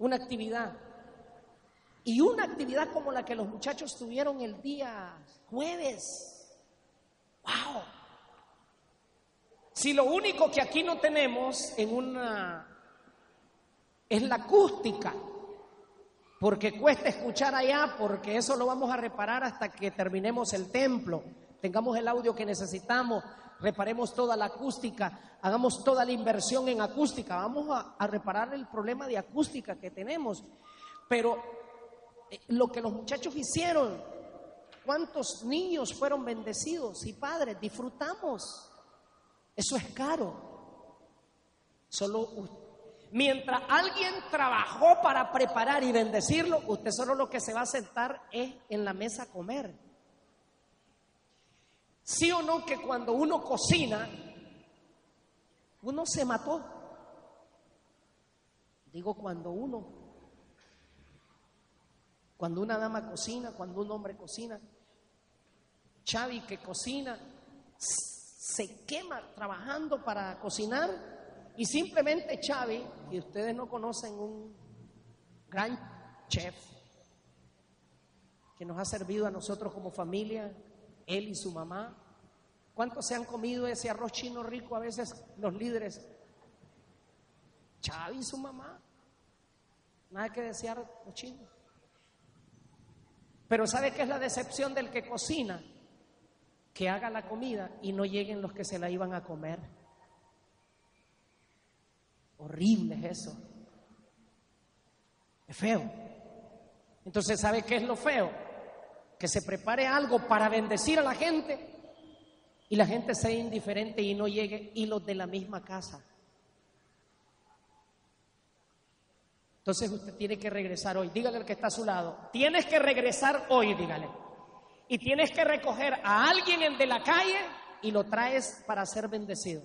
una actividad. Y una actividad como la que los muchachos tuvieron el día jueves. ¡Wow! Si lo único que aquí no tenemos en una es la acústica, porque cuesta escuchar allá, porque eso lo vamos a reparar hasta que terminemos el templo, tengamos el audio que necesitamos, reparemos toda la acústica, hagamos toda la inversión en acústica, vamos a, reparar el problema de acústica que tenemos. Pero eh, lo que los muchachos hicieron, cuántos niños fueron bendecidos y padres, disfrutamos. Eso es caro. Solo mientras alguien trabajó para preparar y bendecirlo, usted solo lo que se va a sentar es en la mesa a comer. Sí o no que cuando uno cocina, uno se mató. Digo cuando uno, cuando una dama cocina, cuando un hombre cocina, Chavi que cocina, se quema trabajando para cocinar y simplemente Chavi, y ustedes no conocen un gran chef que nos ha servido a nosotros como familia, él y su mamá. ¿Cuántos se han comido ese arroz chino rico a veces los líderes? Chavi y su mamá. Nada que desear los chinos. Pero ¿sabe qué es la decepción del que cocina? Que haga la comida y no lleguen los que se la iban a comer. Horrible es eso. Es feo. Entonces, ¿sabe qué es lo feo? Que se prepare algo para bendecir a la gente y la gente sea indiferente y no llegue y los de la misma casa. Entonces usted tiene que regresar hoy. Dígale al que está a su lado. Tienes que regresar hoy, dígale. Y tienes que recoger a alguien de la calle y lo traes para ser bendecido.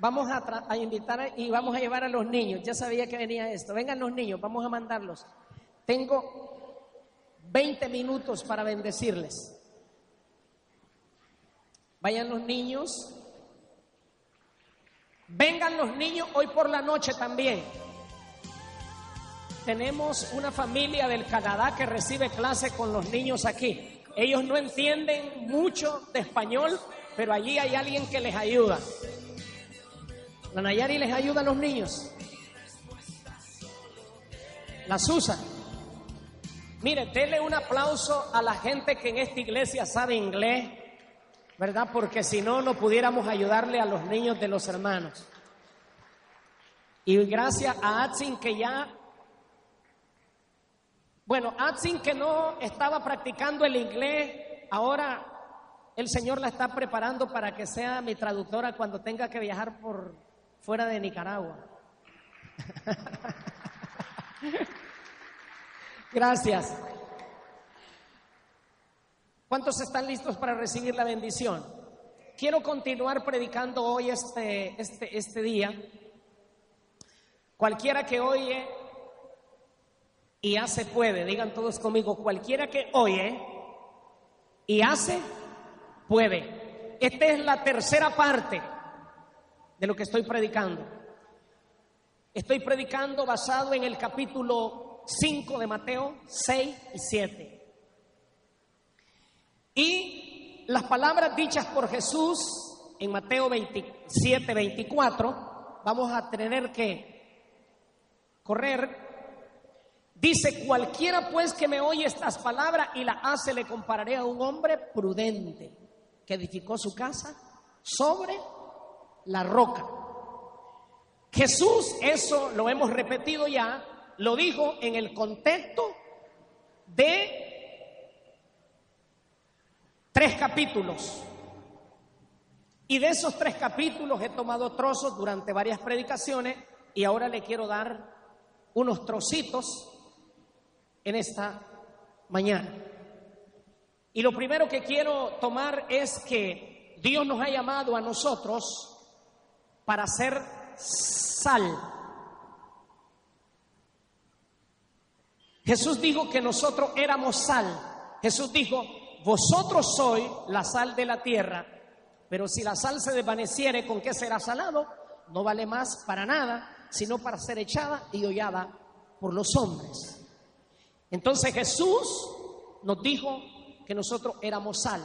Vamos a, invitar y vamos a llevar a los niños. Ya sabía que venía esto. Vengan los niños, vamos a mandarlos. Tengo 20 minutos para bendecirles. Vayan los niños. Vengan los niños hoy por la noche también. Tenemos una familia del Canadá que recibe clase con los niños aquí. Ellos no entienden mucho de español, pero allí hay alguien que les ayuda. La Nayari les ayuda a los niños. Las usa. Mire, denle un aplauso a la gente que en esta iglesia sabe inglés, ¿verdad? Porque si no, no pudiéramos ayudarle a los niños de los hermanos. Y gracias a Atsin que ya, bueno, Atsin que no estaba practicando el inglés, ahora el Señor la está preparando para que sea mi traductora cuando tenga que viajar por fuera de Nicaragua. Gracias. ¿Cuántos están listos para recibir la bendición? Quiero continuar predicando hoy este, este, este día. Cualquiera que oye y hace puede, digan todos conmigo, cualquiera que oye y hace puede. Esta es la tercera parte de lo que estoy predicando. Estoy predicando basado en el capítulo 5 de Mateo 6 y 7. Y las palabras dichas por Jesús en Mateo 27, 24, vamos a tener que correr. Dice, cualquiera pues que me oye estas palabras y la hace, le compararé a un hombre prudente que edificó su casa sobre la roca. Jesús, eso lo hemos repetido ya, lo dijo en el contexto de tres capítulos. Y de esos tres capítulos he tomado trozos durante varias predicaciones y ahora le quiero dar unos trocitos en esta mañana. Y lo primero que quiero tomar es que Dios nos ha llamado a nosotros para ser sal. Jesús dijo que nosotros éramos sal. Jesús dijo, vosotros sois la sal de la tierra, pero si la sal se desvaneciere, ¿con qué será salado? No vale más para nada, sino para ser echada y hollada por los hombres. Entonces Jesús nos dijo que nosotros éramos sal.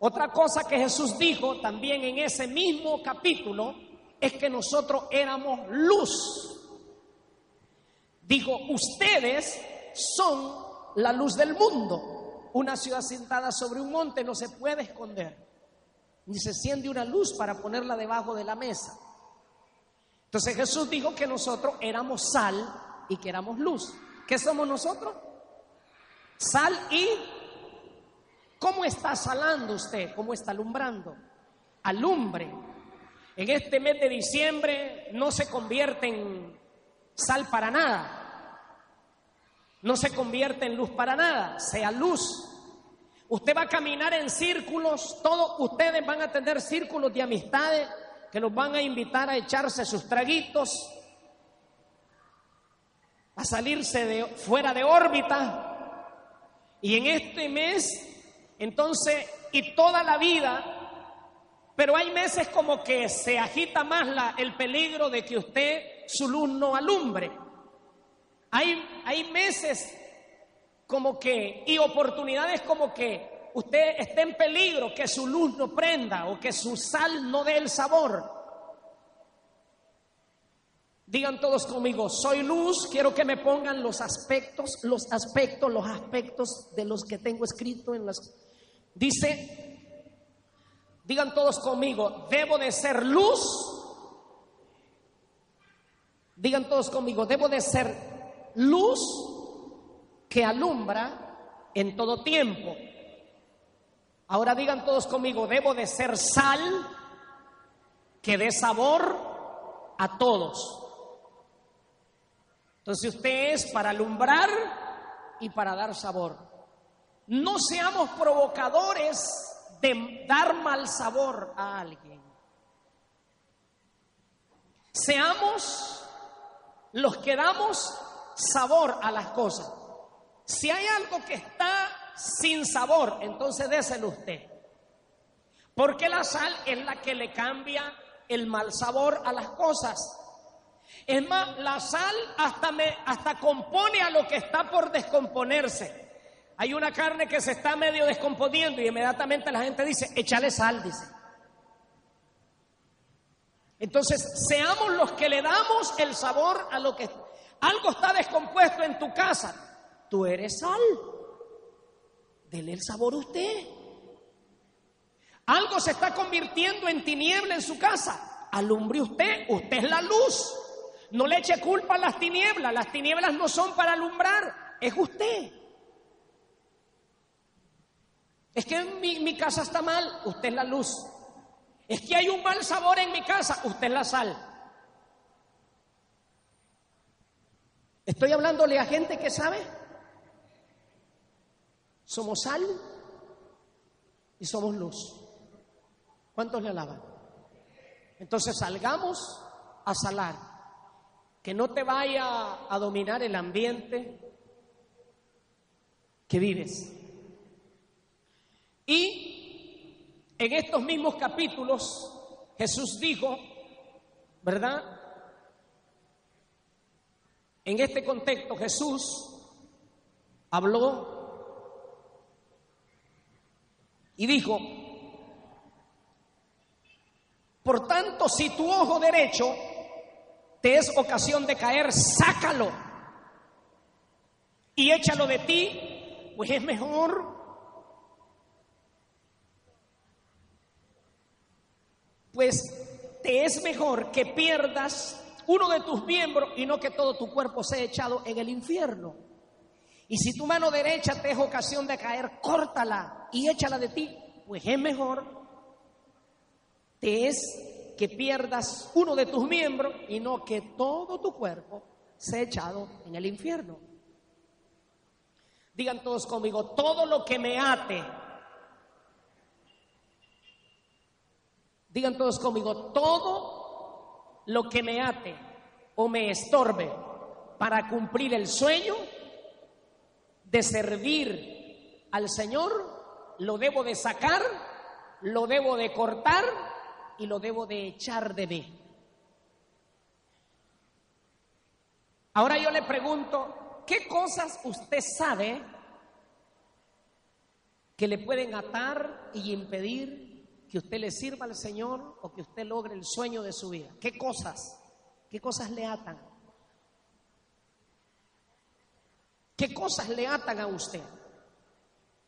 Otra cosa que Jesús dijo también en ese mismo capítulo es que nosotros éramos luz. Dijo, ustedes son la luz del mundo. Una ciudad sentada sobre un monte no se puede esconder, ni se enciende una luz para ponerla debajo de la mesa. Entonces Jesús dijo que nosotros éramos sal y que éramos luz. ¿Qué somos nosotros? Sal y ¿Cómo está salando usted? ¿Cómo está alumbrando? Alumbre. En este mes de diciembre no se convierte en sal para nada. No se convierte en luz para nada, sea luz. Usted va a caminar en círculos, todos ustedes van a tener círculos de amistades que los van a invitar a echarse sus traguitos, a salirse de fuera de órbita. Y en este mes entonces, y toda la vida, pero hay meses como que se agita más el peligro de que usted su luz no alumbre. Hay, hay meses como que, y oportunidades como que usted esté en peligro, que su luz no prenda o que su sal no dé el sabor. Digan todos conmigo, soy luz, quiero que me pongan los aspectos, los aspectos, los aspectos de los que tengo escrito en las Dice, digan todos conmigo, debo de ser luz. Digan todos conmigo, debo de ser luz que alumbra en todo tiempo. Ahora digan todos conmigo, debo de ser sal que dé sabor a todos. Entonces usted es para alumbrar y para dar sabor. No seamos provocadores de dar mal sabor a alguien. Seamos los que damos sabor a las cosas. Si hay algo que está sin sabor, entonces déselo usted. Porque la sal es la que le cambia el mal sabor a las cosas. Es más, la sal hasta, me, hasta compone a lo que está por descomponerse. Hay una carne que se está medio descomponiendo y inmediatamente la gente dice, échale sal, dice. Entonces, seamos los que le damos el sabor a lo que... Algo está descompuesto en tu casa. Tú eres sal. Dele el sabor a usted. Algo se está convirtiendo en tiniebla en su casa. Alumbre usted. Usted es la luz. No le eche culpa a las tinieblas. Las tinieblas no son para alumbrar. Es usted. Es que mi, mi casa está mal, usted es la luz. Es que hay un mal sabor en mi casa, usted es la sal. Estoy hablándole a gente que sabe. Somos sal y somos luz. ¿Cuántos le alaban? Entonces salgamos a salar. Que no te vaya a dominar el ambiente que vives. Y en estos mismos capítulos Jesús dijo, ¿verdad? En este contexto Jesús habló y dijo, por tanto, si tu ojo derecho te es ocasión de caer, sácalo y échalo de ti, pues es mejor pues te es mejor que pierdas uno de tus miembros y no que todo tu cuerpo sea echado en el infierno. Y si tu mano derecha te es ocasión de caer, córtala y échala de ti, pues es mejor te es que pierdas uno de tus miembros y no que todo tu cuerpo sea echado en el infierno. Digan todos conmigo, todo lo que me ate Digan todos conmigo, todo lo que me ate o me estorbe para cumplir el sueño de servir al Señor, lo debo de sacar, lo debo de cortar y lo debo de echar de mí. Ahora yo le pregunto, ¿qué cosas usted sabe que le pueden atar y impedir que usted le sirva al Señor o que usted logre el sueño de su vida? ¿Qué cosas? ¿Qué cosas le atan? ¿Qué cosas le atan a usted?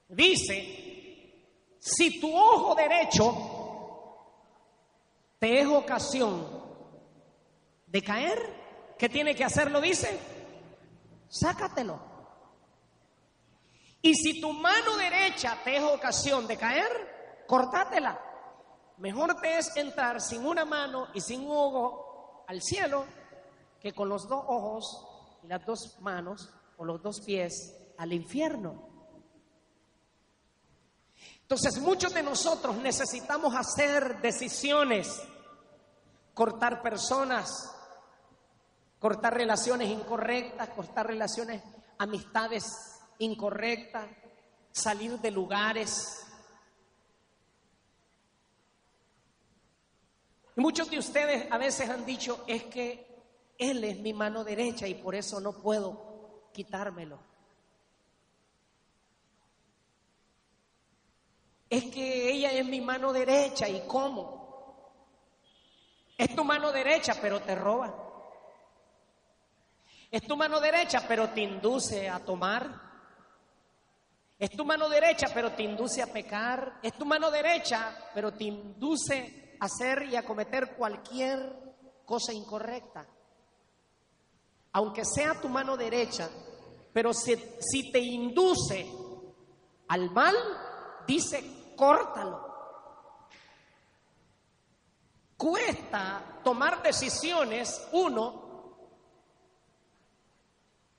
Dice, si tu ojo derecho te es ocasión de caer, ¿Qué tiene que hacerlo? Dice, sácatelo. Y si tu mano derecha te es ocasión de caer, cortátela. Mejor te es entrar sin una mano y sin un ojo al cielo que con los dos ojos y las dos manos o los dos pies al infierno. Entonces muchos de nosotros necesitamos hacer decisiones, cortar personas, cortar relaciones incorrectas, cortar relaciones, amistades incorrectas, salir de lugares. Muchos de ustedes a veces han dicho, es que Él es mi mano derecha y por eso no puedo quitármelo. Es que ella es mi mano derecha y cómo. Es tu mano derecha, pero te roba. Es tu mano derecha, pero te induce a tomar. Es tu mano derecha, pero te induce a pecar. Es tu mano derecha, pero te induce hacer y a cometer cualquier cosa incorrecta. Aunque sea tu mano derecha, pero si, si te induce al mal, dice, córtalo. Cuesta tomar decisiones, uno,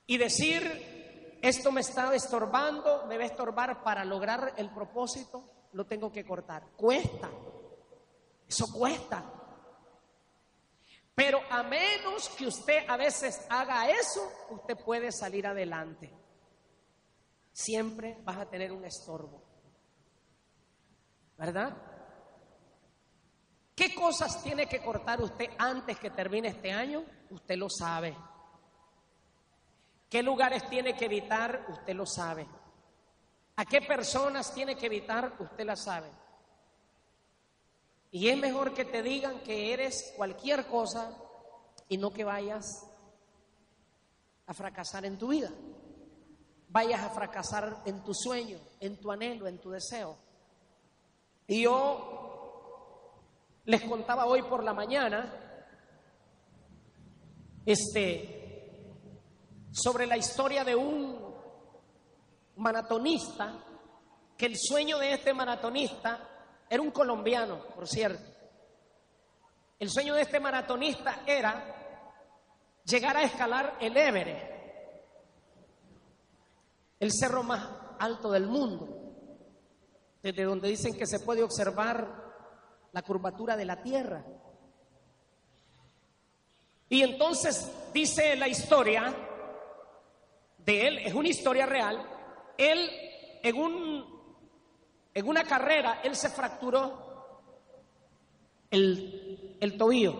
y decir, esto me está estorbando, me va a estorbar para lograr el propósito, lo tengo que cortar. Cuesta, eso cuesta. Pero a menos que usted a veces haga eso, usted puede salir adelante. Siempre vas a tener un estorbo. ¿Verdad? ¿Qué cosas tiene que cortar usted antes que termine este año? Usted lo sabe. ¿Qué lugares tiene que evitar? Usted lo sabe. ¿A qué personas tiene que evitar? Usted la sabe. Y es mejor que te digan que eres cualquier cosa y no que vayas a fracasar en tu vida. Vayas a fracasar en tu sueño, en tu anhelo, en tu deseo. Y yo les contaba hoy por la mañana, este, sobre la historia de un maratonista, que el sueño de este maratonista era un colombiano, por cierto. El sueño de este maratonista era llegar a escalar el Everest, el cerro más alto del mundo, desde donde dicen que se puede observar la curvatura de la Tierra. Y entonces dice la historia de él, es una historia real, él en, un, en una carrera, él se fracturó el, el tobillo.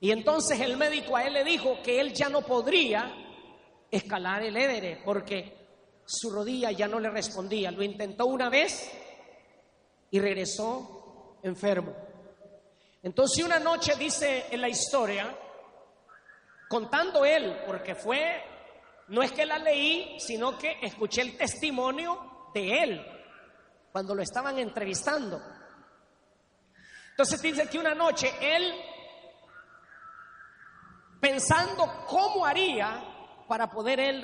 Y entonces el médico a él le dijo que él ya no podría escalar el Everest porque su rodilla ya no le respondía. Lo intentó una vez y regresó enfermo. Entonces una noche dice en la historia, contando él, porque fue no es que la leí, sino que escuché el testimonio de él cuando lo estaban entrevistando. Entonces dice que una noche él, pensando cómo haría para poder él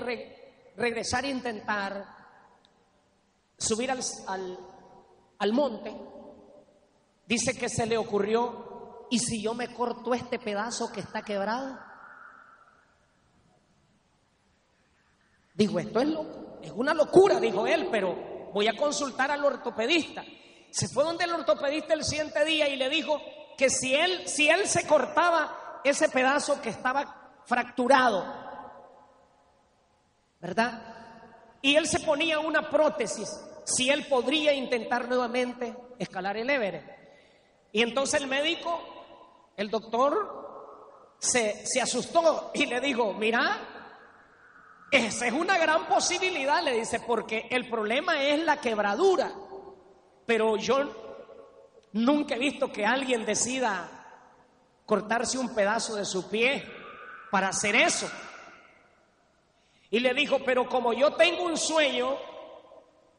regresar e intentar subir al, al monte, dice que se le ocurrió, ¿y si yo me corto este pedazo que está quebrado? Dijo, esto es, es una locura, dijo él, pero voy a consultar al ortopedista. Se fue donde el ortopedista el siguiente día y le dijo que si él, si él se cortaba ese pedazo que estaba fracturado, ¿verdad? Y él se ponía una prótesis si él podría intentar nuevamente escalar el Everest. Y entonces el médico, el doctor, se, se asustó y le dijo, mira, esa es una gran posibilidad, le dice, porque el problema es la quebradura. Pero yo nunca he visto que alguien decida cortarse un pedazo de su pie para hacer eso. Y le dijo, pero como yo tengo un sueño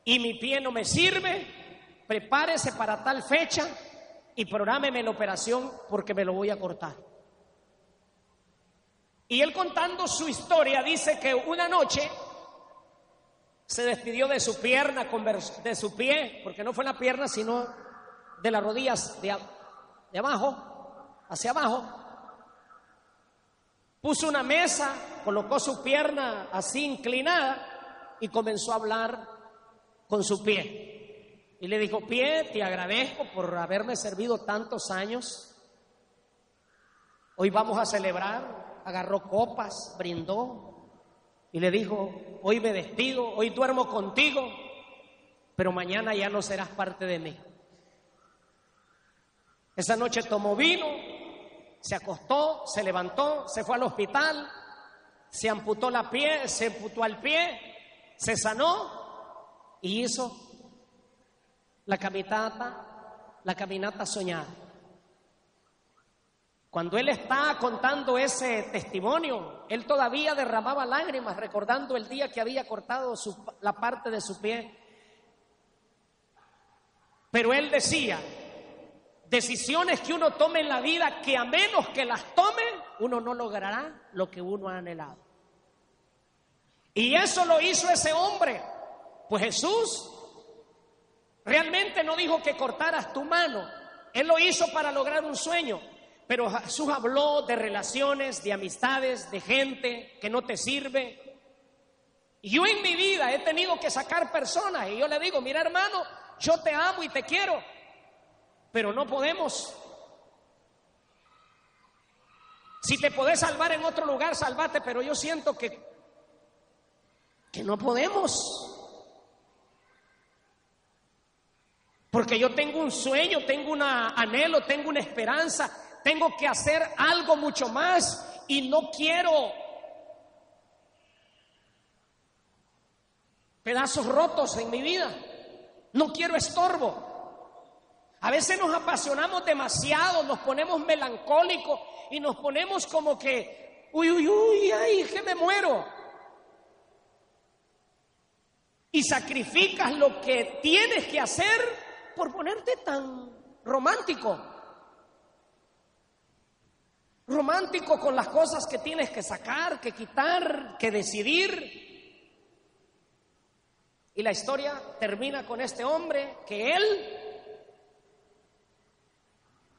y mi pie no me sirve, prepárese para tal fecha y prográmeme la operación porque me lo voy a cortar. Y él contando su historia dice que una noche se despidió de su pierna, de su pie, porque no fue la pierna, sino de las rodillas de, de abajo, hacia abajo. Puso una mesa, colocó su pierna así inclinada y comenzó a hablar con su pie. Y le dijo, pie, te agradezco por haberme servido tantos años. Hoy vamos a celebrar agarró copas, brindó y le dijo, hoy me despido, hoy duermo contigo, pero mañana ya no serás parte de mí. Esa noche tomó vino, se acostó, se levantó, se fue al hospital, se amputó la pie, se amputó al pie, se sanó y hizo la caminata, la caminata soñada. Cuando él está contando ese testimonio, él todavía derramaba lágrimas recordando el día que había cortado la parte de su pie. Pero él decía, decisiones que uno tome en la vida que a menos que las tome, uno no logrará lo que uno ha anhelado. Y eso lo hizo ese hombre. Pues Jesús realmente no dijo que cortaras tu mano. Él lo hizo para lograr un sueño. Pero Jesús habló de relaciones, de amistades, de gente que no te sirve. Yo en mi vida he tenido que sacar personas y yo le digo, mira hermano, yo te amo y te quiero, pero no podemos. Si te podés salvar en otro lugar, salvate, pero yo siento que, que no podemos. Porque yo tengo un sueño, tengo un anhelo, tengo una esperanza, tengo que hacer algo mucho más y no quiero pedazos rotos en mi vida. No quiero estorbo. A veces nos apasionamos demasiado, nos ponemos melancólicos y nos ponemos como que, uy, uy, uy, ay, que me muero. Y sacrificas lo que tienes que hacer por ponerte tan romántico romántico con las cosas que tienes que sacar, que quitar, que decidir. Y la historia termina con este hombre que él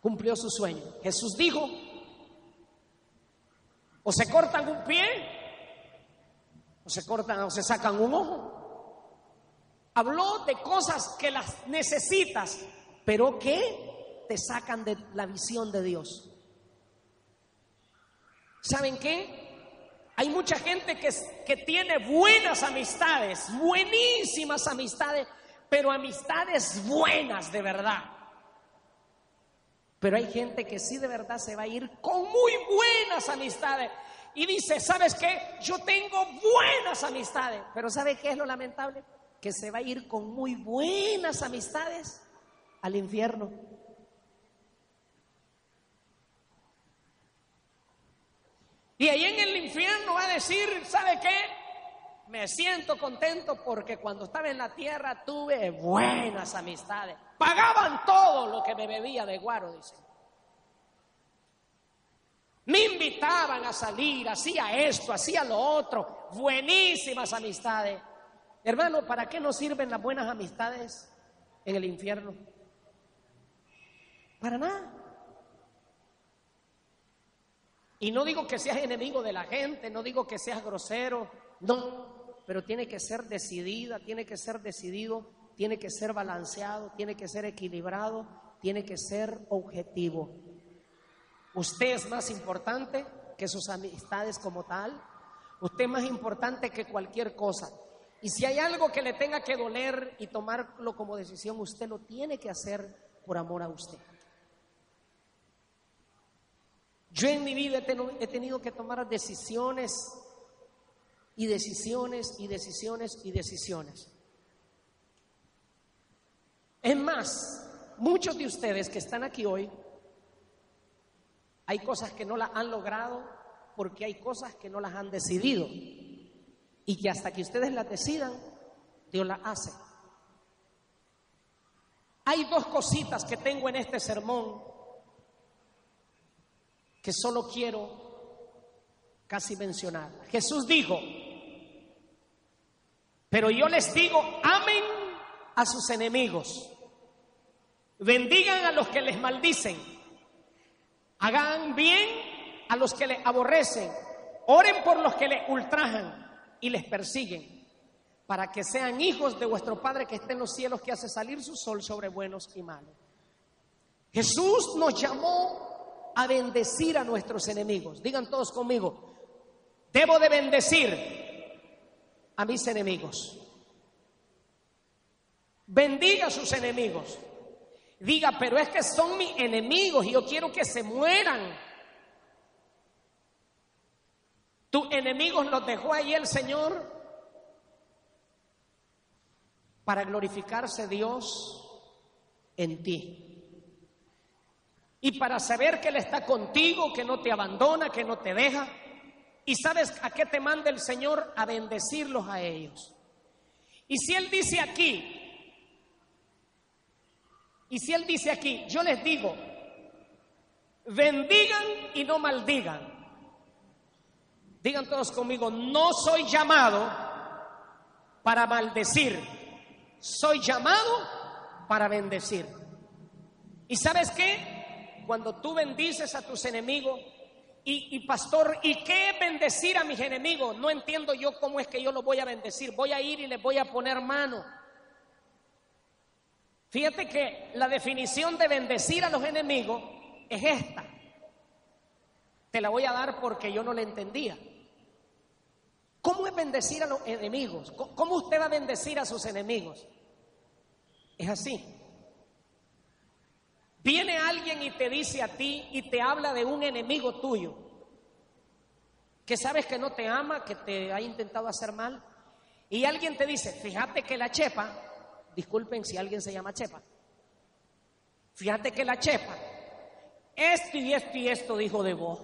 cumplió su sueño. Jesús dijo, o se cortan un pie, o se cortan o se sacan un ojo. Habló de cosas que las necesitas, pero que te sacan de la visión de Dios. ¿Saben qué? Hay mucha gente que, que tiene buenas amistades, buenísimas amistades, pero amistades buenas de verdad. Pero hay gente que sí de verdad se va a ir con muy buenas amistades. Y dice, ¿sabes qué? Yo tengo buenas amistades. Pero ¿sabe qué es lo lamentable? Que se va a ir con muy buenas amistades al infierno. Y ahí en el infierno va a decir, ¿sabe qué? Me siento contento porque cuando estaba en la tierra tuve buenas amistades. Pagaban todo lo que me bebía de guaro, dice. Me invitaban a salir, hacía esto, hacía lo otro. Buenísimas amistades. Hermano, ¿para qué nos sirven las buenas amistades en el infierno? Para nada. Y no digo que seas enemigo de la gente, no digo que seas grosero, no, pero tiene que ser decidida, tiene que ser decidido, tiene que ser balanceado, tiene que ser equilibrado, tiene que ser objetivo. Usted es más importante que sus amistades como tal, usted es más importante que cualquier cosa. Y si hay algo que le tenga que doler y tomarlo como decisión, usted lo tiene que hacer por amor a usted. Yo en mi vida he tenido que tomar decisiones y decisiones y decisiones y decisiones. Es más, muchos de ustedes que están aquí hoy, hay cosas que no las han logrado porque hay cosas que no las han decidido y que hasta que ustedes las decidan, Dios las hace. Hay dos cositas que tengo en este sermón que solo quiero casi mencionar. Jesús dijo, pero yo les digo, amen a sus enemigos, bendigan a los que les maldicen, hagan bien a los que les aborrecen, oren por los que les ultrajan y les persiguen, para que sean hijos de vuestro Padre que está en los cielos, que hace salir su sol sobre buenos y malos. Jesús nos llamó a bendecir a nuestros enemigos. Digan todos conmigo, debo de bendecir a mis enemigos. Bendiga a sus enemigos. Diga, pero es que son mis enemigos y yo quiero que se mueran. Tus enemigos los dejó ahí el Señor para glorificarse Dios en ti. Y para saber que Él está contigo, que no te abandona, que no te deja. Y sabes a qué te manda el Señor a bendecirlos a ellos. Y si Él dice aquí, y si Él dice aquí, yo les digo, bendigan y no maldigan. Digan todos conmigo, no soy llamado para maldecir, soy llamado para bendecir. ¿Y sabes qué? Cuando tú bendices a tus enemigos, y, pastor, ¿y qué bendecir a mis enemigos? No entiendo yo cómo es que yo los voy a bendecir. Voy a ir y les voy a poner mano. Fíjate que la definición de bendecir a los enemigos es esta. Te la voy a dar porque yo no la entendía. ¿Cómo es bendecir a los enemigos? ¿Cómo usted va a bendecir a sus enemigos? Es así. Viene alguien y te dice a ti y te habla de un enemigo tuyo, que sabes que no te ama, que te ha intentado hacer mal, y alguien te dice, fíjate que la chepa, disculpen si alguien se llama chepa, fíjate que la chepa, esto y esto y esto dijo de vos,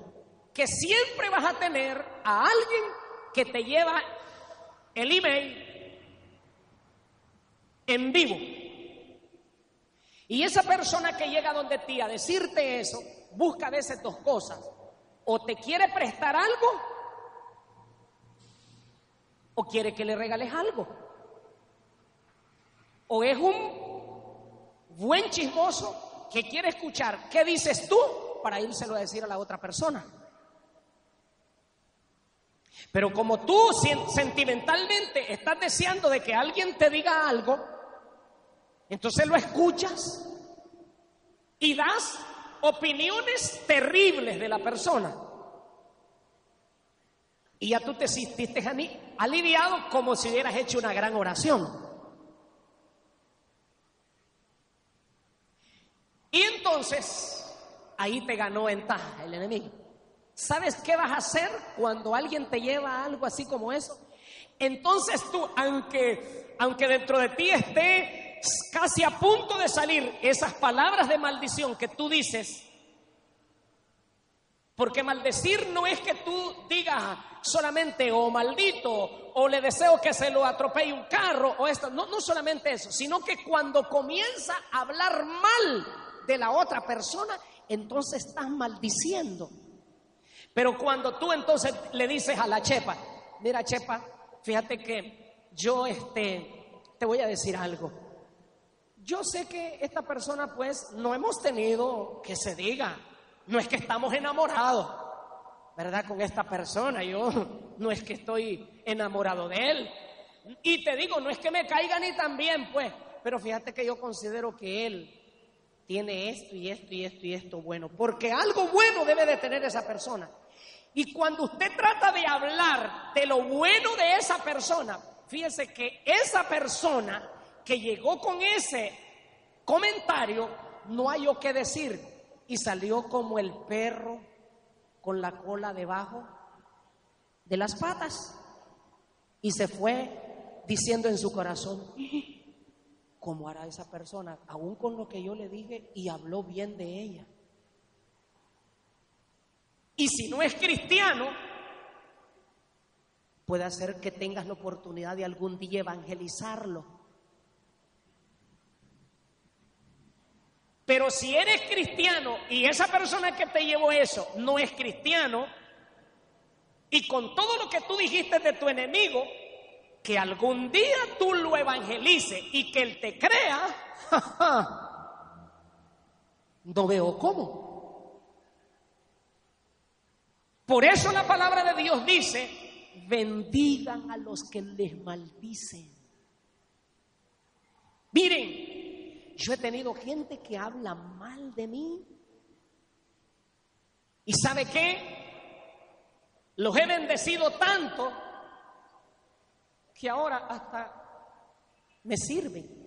que siempre vas a tener a alguien que te lleva el email en vivo. Y esa persona que llega donde ti a decirte eso, busca a veces dos cosas. O te quiere prestar algo, o quiere que le regales algo. O es un buen chismoso que quiere escuchar qué dices tú para írselo a decir a la otra persona. Pero como tú sentimentalmente estás deseando de que alguien te diga algo, entonces lo escuchas y das opiniones terribles de la persona. Y ya tú te sentiste aliviado como si hubieras hecho una gran oración. Y entonces ahí te ganó ventaja el enemigo. ¿Sabes qué vas a hacer cuando alguien te lleva algo así como eso? Entonces tú, aunque, aunque dentro de ti esté casi a punto de salir esas palabras de maldición que tú dices, porque maldecir no es que tú digas solamente o oh, maldito o le deseo que se lo atropelle un carro o esto, no, no solamente eso, sino que cuando comienza a hablar mal de la otra persona, entonces estás maldiciendo. Pero cuando tú entonces le dices a la chepa, mira chepa, fíjate que yo este, te voy a decir algo. Yo sé que esta persona pues no hemos tenido que se diga, no es que estamos enamorados, ¿verdad? Con esta persona, yo no es que estoy enamorado de él. Y te digo, no es que me caiga ni tan bien, pues, pero fíjate que yo considero que él tiene esto y esto y esto y esto bueno, porque algo bueno debe de tener esa persona. Y cuando usted trata de hablar de lo bueno de esa persona, fíjese que esa persona que llegó con ese comentario no hay o qué decir y salió como el perro con la cola debajo de las patas y se fue diciendo en su corazón, ¿cómo hará esa persona? Aún con lo que yo le dije y habló bien de ella. Y si no es cristiano, puede hacer que tengas la oportunidad de algún día evangelizarlo. Pero si eres cristiano y esa persona que te llevó eso no es cristiano, y con todo lo que tú dijiste de tu enemigo, que algún día tú lo evangelices y que él te crea, no veo cómo. Por eso la palabra de Dios dice, bendigan a los que les maldicen. Miren, yo he tenido gente que habla mal de mí. ¿Y sabe qué? Los he bendecido tanto que ahora hasta me sirven.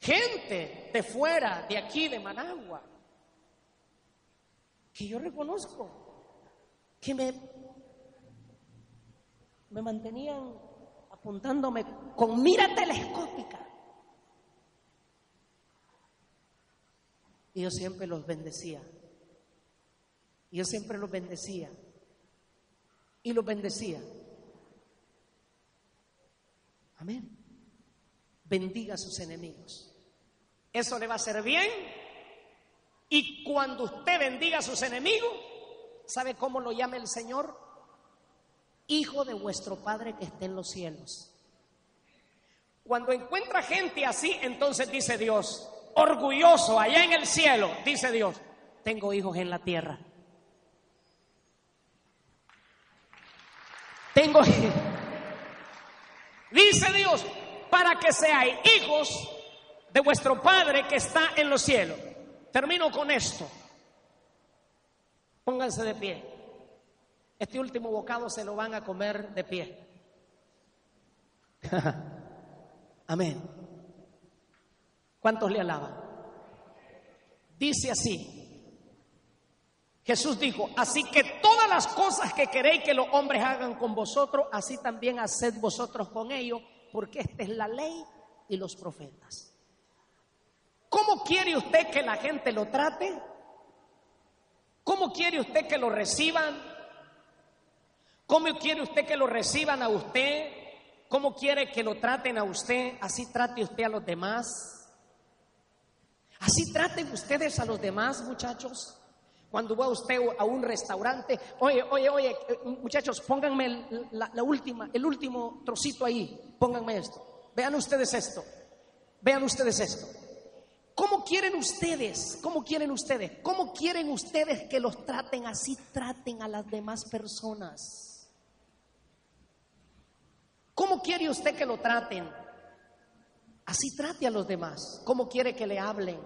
Gente de fuera, de aquí, de Managua, que yo reconozco, que me, me mantenían apuntándome con mira telescópica. Y yo siempre los bendecía. Y yo siempre los bendecía. Y los bendecía. Amén. Bendiga a sus enemigos. Eso le va a hacer bien y cuando usted bendiga a sus enemigos, ¿sabe cómo lo llama el Señor? Hijo de vuestro Padre que esté en los cielos. Cuando encuentra gente así, entonces dice Dios, orgulloso allá en el cielo, dice Dios, tengo hijos en la tierra. Tengo Dice Dios, para que seáis hijos de vuestro Padre que está en los cielos. Termino con esto. Pónganse de pie. Este último bocado se lo van a comer de pie. Amén. ¿Cuántos le alaban? Dice así. Jesús dijo, así que todas las cosas que queréis que los hombres hagan con vosotros, así también haced vosotros con ellos, porque esta es la ley y los profetas. ¿Cómo quiere usted que la gente lo trate? ¿Cómo quiere usted que lo reciban? ¿Cómo quiere usted que lo reciban a usted? ¿Cómo quiere que lo traten a usted? Así trate usted a los demás. Así traten ustedes a los demás, muchachos. Cuando va usted a un restaurante, oye, oye, oye, muchachos, pónganme la, la última, el último trocito ahí, pónganme esto. Vean ustedes esto. Vean ustedes esto. ¿Cómo quieren ustedes? ¿Cómo quieren ustedes? ¿Cómo quieren ustedes que los traten así? Traten a las demás personas. ¿Cómo quiere usted que lo traten? Así trate a los demás. ¿Cómo quiere que le hablen?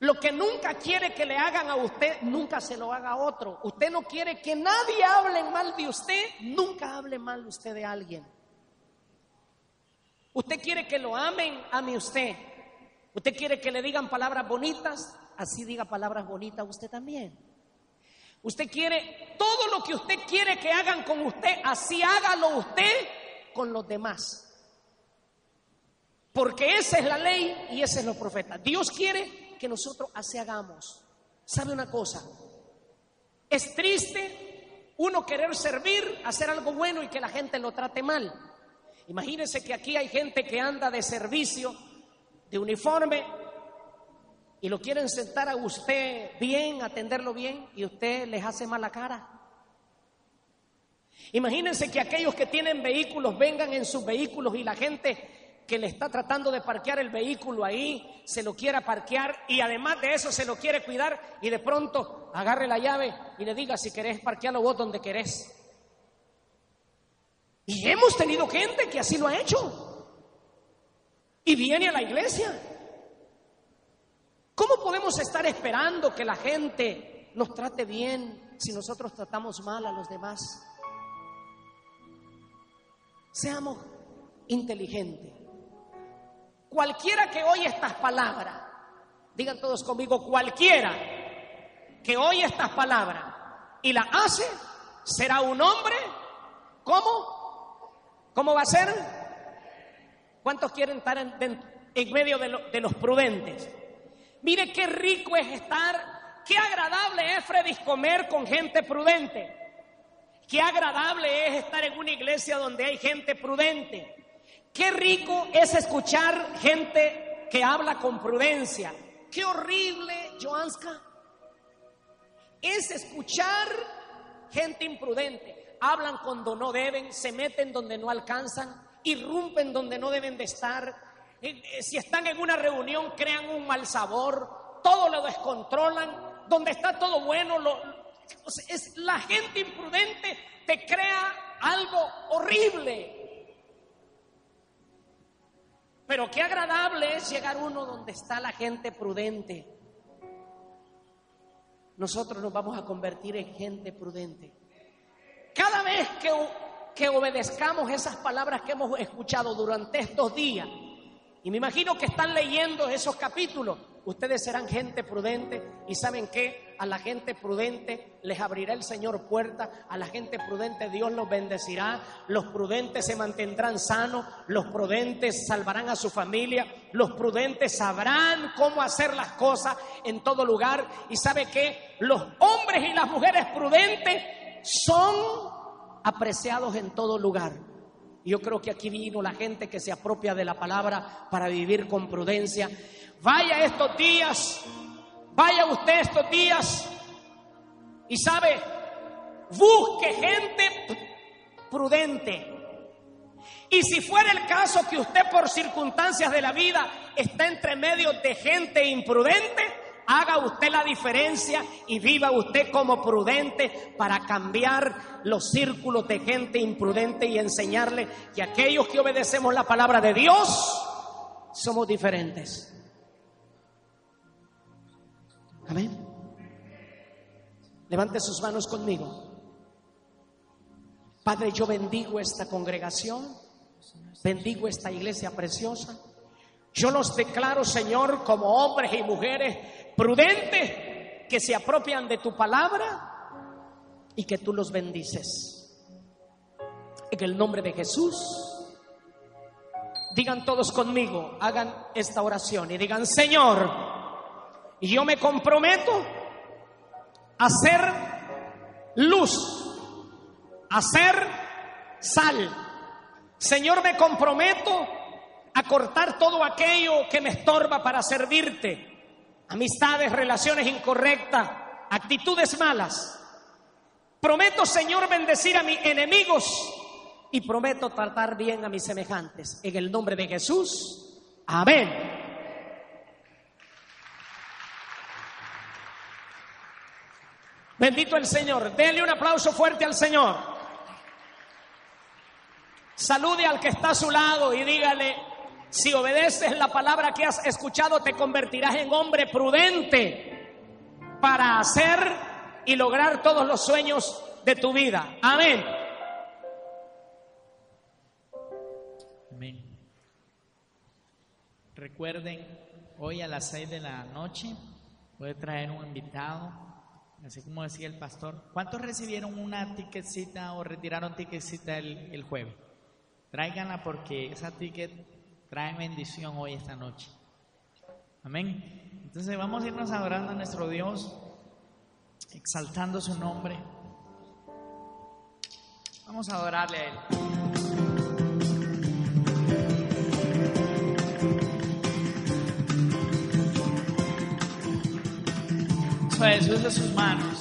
Lo que nunca quiere que le hagan a usted, nunca se lo haga a otro. Usted no quiere que nadie hable mal de usted, nunca hable mal usted de alguien. Usted quiere que lo amen, ame usted. Usted quiere que le digan palabras bonitas, así diga palabras bonitas usted también. Usted quiere todo lo que usted quiere que hagan con usted, así hágalo usted con los demás. Porque esa es la ley y ese es los profetas. Dios quiere que nosotros así hagamos. ¿Sabe una cosa? Es triste uno querer servir, hacer algo bueno y que la gente lo trate mal. Imagínense que aquí hay gente que anda de servicio de uniforme y lo quieren sentar a usted bien, atenderlo bien y usted les hace mala cara. Imagínense que aquellos que tienen vehículos vengan en sus vehículos y la gente que le está tratando de parquear el vehículo ahí se lo quiera parquear y además de eso se lo quiere cuidar y de pronto agarre la llave y le diga si querés parquearlo vos donde querés. Y hemos tenido gente que así lo ha hecho y viene a la iglesia. ¿Cómo podemos estar esperando que la gente nos trate bien si nosotros tratamos mal a los demás? Seamos inteligentes. Cualquiera que oye estas palabras, digan todos conmigo, cualquiera que oye estas palabras y la hace, será un hombre, ¿cómo? ¿Cómo va a ser? ¿Cuántos quieren estar en, medio de, de los prudentes? Mire qué rico es estar, qué agradable es Freddy comer con gente prudente. Qué agradable es estar en una iglesia donde hay gente prudente. Qué rico es escuchar gente que habla con prudencia. Qué horrible, Joanska, es escuchar gente imprudente. Hablan cuando no deben, se meten donde no alcanzan, irrumpen donde no deben de estar. Si están en una reunión, crean un mal sabor, todo lo descontrolan. Donde está todo bueno, es, la gente imprudente te crea algo horrible. Pero qué agradable es llegar uno donde está la gente prudente. Nosotros nos vamos a convertir en gente prudente. Cada vez que, que obedezcamos esas palabras que hemos escuchado durante estos días, y me imagino que están leyendo esos capítulos, Ustedes serán gente prudente. Y saben que a la gente prudente les abrirá el Señor puerta, a la gente prudente Dios los bendecirá, los prudentes se mantendrán sanos, los prudentes salvarán a su familia, los prudentes sabrán cómo hacer las cosas en todo lugar. Y sabe que los hombres y las mujeres prudentes son apreciados en todo lugar. Yo creo que aquí vino la gente que se apropia de la palabra para vivir con prudencia. Vaya estos días, vaya usted estos días y sabe, busque gente prudente. Y si fuera el caso que usted por circunstancias de la vida está entre medio de gente imprudente, haga usted la diferencia y viva usted como prudente para cambiar los círculos de gente imprudente y enseñarle que aquellos que obedecemos la palabra de Dios somos diferentes. Amén. Levante sus manos conmigo. Padre, yo bendigo esta congregación, bendigo esta iglesia preciosa. Yo los declaro, Señor, como hombres y mujeres prudentes que se apropian de tu palabra y que tú los bendices. En el nombre de Jesús, digan todos conmigo, hagan esta oración y digan, Señor, yo me comprometo a ser luz, a ser sal. Señor, me comprometo a cortar todo aquello que me estorba para servirte. Amistades, relaciones incorrectas, actitudes malas. Prometo, Señor, bendecir a mis enemigos y prometo tratar bien a mis semejantes. En el nombre de Jesús. Amén. Bendito el Señor. Dele un aplauso fuerte al Señor. Salude al que está a su lado y dígale, si obedeces la palabra que has escuchado, te convertirás en hombre prudente para hacer y lograr todos los sueños de tu vida. Amén. Amén. Recuerden, hoy a las seis de la noche voy traer un invitado así como decía el pastor. ¿Cuántos recibieron una ticketcita o retiraron ticketcita el, el jueves? Tráiganla porque esa ticket trae bendición hoy esta noche. Amén. Entonces vamos a irnos adorando a nuestro Dios, exaltando su nombre. Vamos a adorarle a Él. Jesús de sus manos.